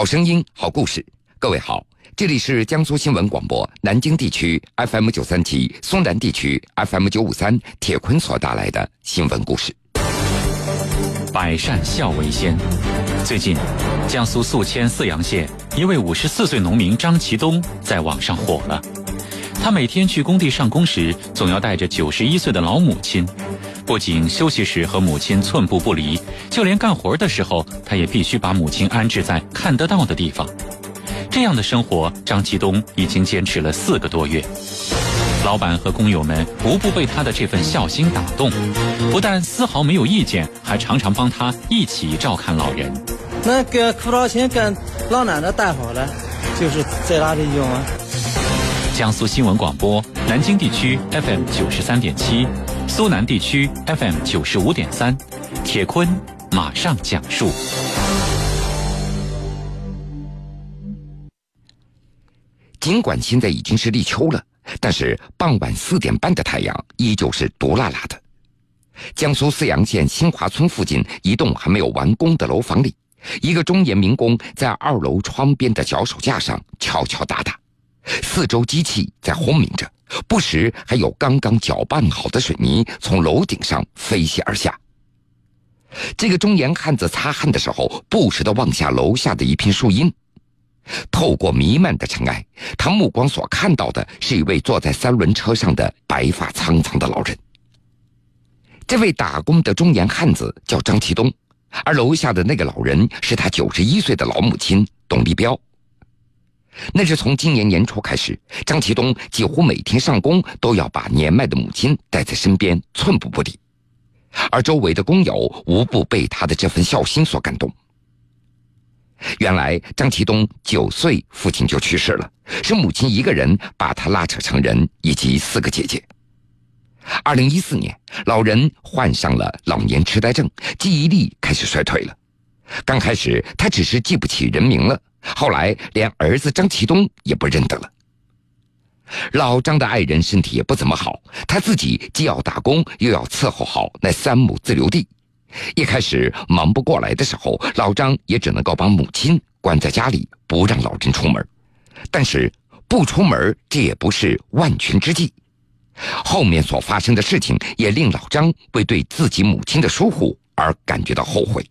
好声音，好故事。各位好，这里是江苏新闻广播南京地区 FM 九三七、松南地区 FM 九五三铁坤所带来的新闻故事。百善孝为先。最近，江苏宿迁泗阳县一位五十四岁农民张其东在网上火了。他每天去工地上工时，总要带着九十一岁的老母亲，不仅休息时和母亲寸步不离，就连干活的时候，他也必须把母亲安置在看得到的地方。这样的生活，张继东已经坚持了四个多月。老板和工友们无不被他的这份孝心打动，不但丝毫没有意见，还常常帮他一起照看老人。那个苦劳钱跟老奶奶带好了，就是在哪里用啊？江苏新闻广播南京地区 FM 九十三点七，苏南地区 FM 九十五点三，铁坤马上讲述。尽管现在已经是立秋了，但是傍晚四点半的太阳依旧是毒辣辣的。江苏泗阳县新华村附近一栋还没有完工的楼房里，一个中年民工在二楼窗边的脚手架上敲敲打打。四周机器在轰鸣着，不时还有刚刚搅拌好的水泥从楼顶上飞泻而下。这个中年汉子擦汗的时候，不时地望下楼下的一片树荫。透过弥漫的尘埃，他目光所看到的是一位坐在三轮车上的白发苍苍的老人。这位打工的中年汉子叫张其东，而楼下的那个老人是他九十一岁的老母亲董立彪。那是从今年年初开始，张其东几乎每天上工都要把年迈的母亲带在身边，寸步不离。而周围的工友无不被他的这份孝心所感动。原来张其东九岁父亲就去世了，是母亲一个人把他拉扯成人，以及四个姐姐。二零一四年，老人患上了老年痴呆症，记忆力开始衰退了。刚开始他只是记不起人名了。后来连儿子张其东也不认得了。老张的爱人身体也不怎么好，他自己既要打工，又要伺候好那三亩自留地。一开始忙不过来的时候，老张也只能够把母亲关在家里，不让老人出门。但是不出门，这也不是万全之计。后面所发生的事情，也令老张为对自己母亲的疏忽而感觉到后悔。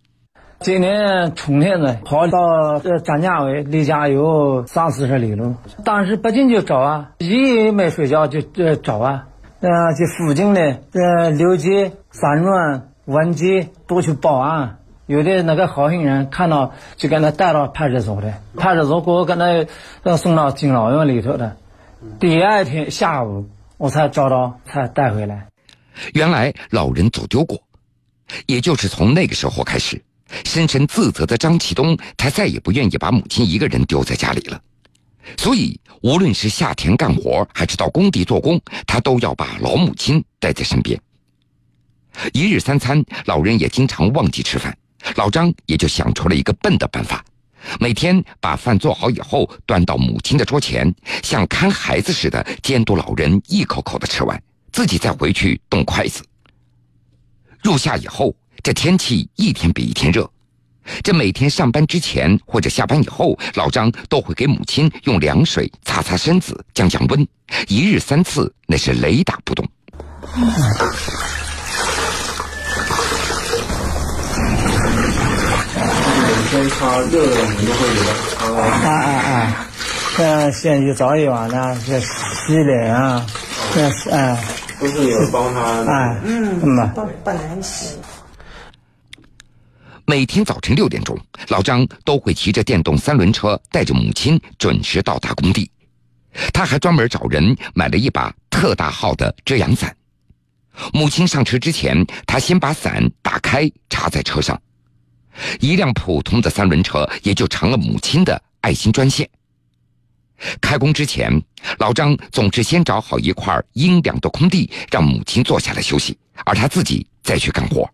今年春天呢，跑到这张家围，离家有三四十里路。当时不仅就找啊，一没睡觉就就找啊。呃，这附近的呃刘街、三轮、文街都去报案。有的那个好心人看到，就给他带到派出所的。派出所给我给他送到敬老院里头的。第二天下午，我才找到，才带回来。原来老人走丢过，也就是从那个时候开始。深深自责的张启东，他再也不愿意把母亲一个人丢在家里了，所以无论是下田干活，还是到工地做工，他都要把老母亲带在身边。一日三餐，老人也经常忘记吃饭，老张也就想出了一个笨的办法：每天把饭做好以后，端到母亲的桌前，像看孩子似的监督老人一口口的吃完，自己再回去动筷子。入夏以后。这天气一天比一天热，这每天上班之前或者下班以后，老张都会给母亲用凉水擦擦身子、降降温，一日三次，那是雷打不动。每天擦热的你就会有啊啊啊！这先去澡一晚呢，这洗脸啊，这是哎，都是有帮他哎，嗯，帮帮人洗。每天早晨六点钟，老张都会骑着电动三轮车，带着母亲准时到达工地。他还专门找人买了一把特大号的遮阳伞。母亲上车之前，他先把伞打开插在车上。一辆普通的三轮车也就成了母亲的爱心专线。开工之前，老张总是先找好一块阴凉的空地，让母亲坐下来休息，而他自己再去干活。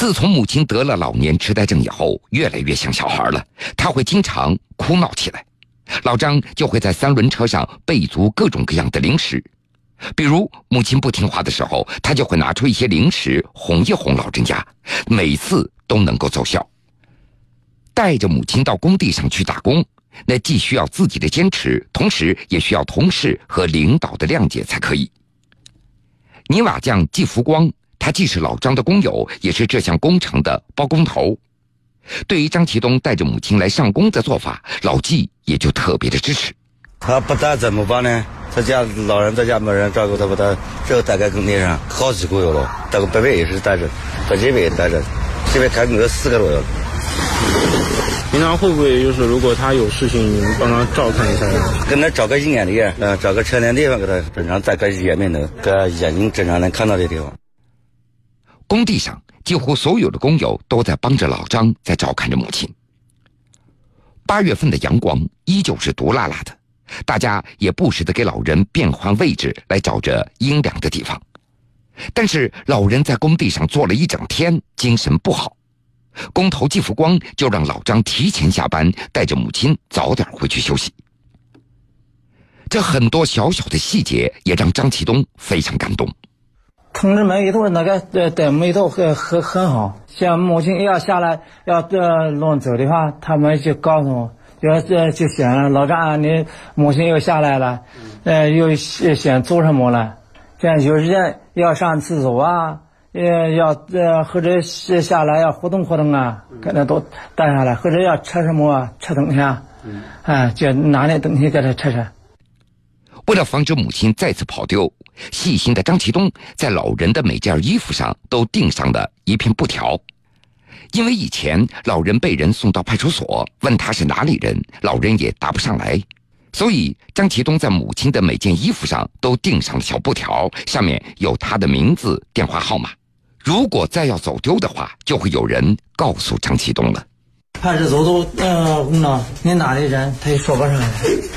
自从母亲得了老年痴呆症以后，越来越像小孩了。他会经常哭闹起来，老张就会在三轮车上备足各种各样的零食，比如母亲不听话的时候，他就会拿出一些零食哄一哄老人家，每次都能够奏效。带着母亲到工地上去打工，那既需要自己的坚持，同时也需要同事和领导的谅解才可以。泥瓦匠季福光，他既是老张的工友，也是这项工程的包工头。对于张其东带着母亲来上工的做法，老纪也就特别的支持。他不带怎么办呢？他家老人在家没人照顾，他把他，只有待在工地上好几个月了。这个北北也是带着，在这边也带着，这边开工有四个多月。平常会不会就是如果他有事情，你们帮他照看一下？跟他找个医院的，嗯，找个车间地方给他正常在个医院里头，给眼睛正常能看到的地方。工地上几乎所有的工友都在帮着老张在照看着母亲。八月份的阳光依旧是毒辣辣的，大家也不时的给老人变换位置来找着阴凉的地方。但是老人在工地上坐了一整天，精神不好。工头季福光就让老张提前下班，带着母亲早点回去休息。这很多小小的细节也让张启东非常感动。同志们一头那个呃对眉头很很很好，像母亲要下来要这弄走的话，他们就告诉我，要这就想老张你母亲又下来了，呃又想做什么了？像有时间要上厕所啊。呃，要呃，或者是下来要活动活动啊，给他都带下来，或者要吃什么啊，吃东西啊，哎，就拿点东西给他吃吃。为了防止母亲再次跑丢，细心的张其东在老人的每件衣服上都钉上了一片布条，因为以前老人被人送到派出所，问他是哪里人，老人也答不上来，所以张其东在母亲的每件衣服上都钉上了小布条，上面有他的名字、电话号码。如果再要走丢的话，就会有人告诉张启东了。派出所都呃问了你哪里人，他也说不上来，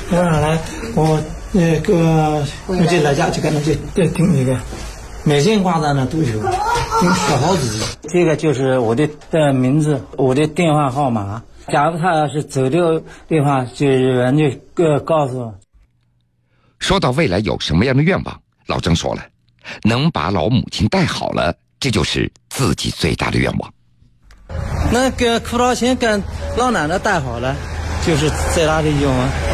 说不上来。我那个我就来家就跟他就就听那个，每件挂在那都有，有十好几。这个就是我的的名字，我的电话号码。假如他要是走掉的话，就有人就告告诉我。说到未来有什么样的愿望，老张说了，能把老母亲带好了。这就是自己最大的愿望。那个苦劳钱跟老奶奶带好了，就是最大的愿望。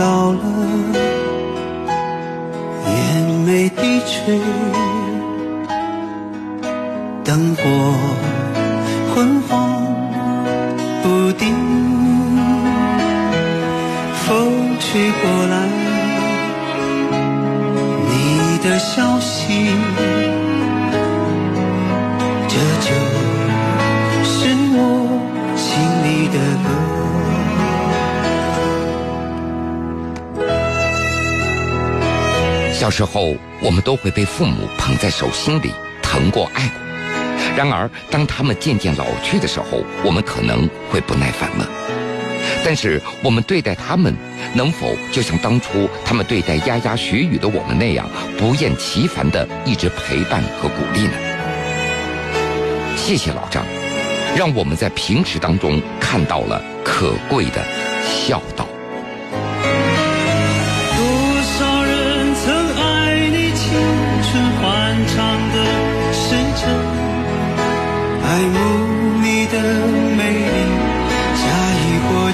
老了，眼眉低垂，灯火昏黄不定，风吹过来，你的笑小时候，我们都会被父母捧在手心里，疼过、爱过。然而，当他们渐渐老去的时候，我们可能会不耐烦了。但是，我们对待他们，能否就像当初他们对待牙牙学语的我们那样，不厌其烦的一直陪伴和鼓励呢？谢谢老张，让我们在平时当中看到了可贵的孝道。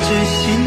是心。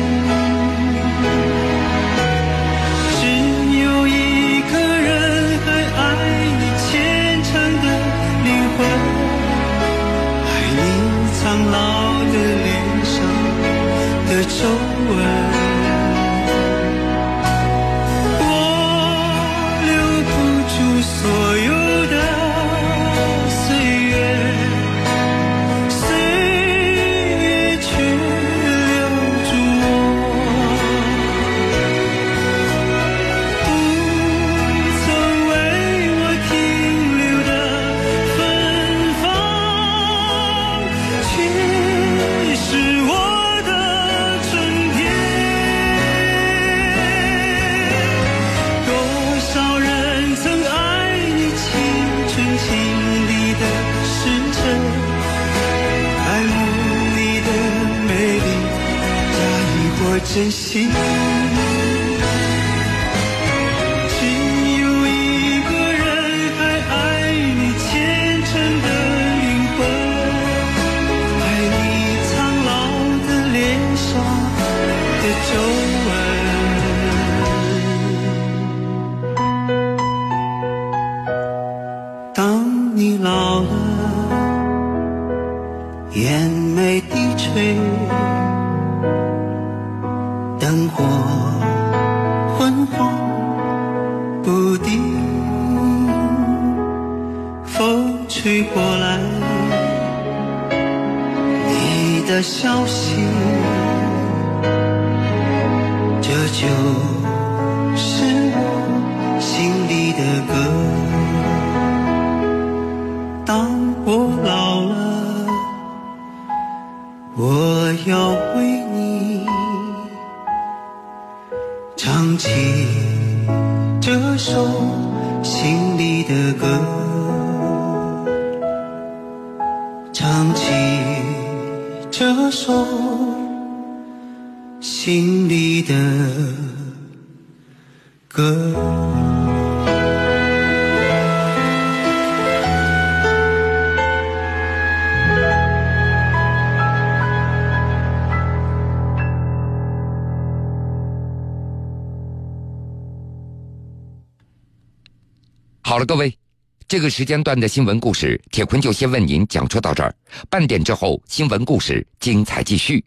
吹过来，你的消息，这就是我心里的歌。当我老了，我要为你。唱起这首心里的歌，心里的歌。好了，各位，这个时间段的新闻故事，铁坤就先为您讲述到这儿。半点之后，新闻故事精彩继续。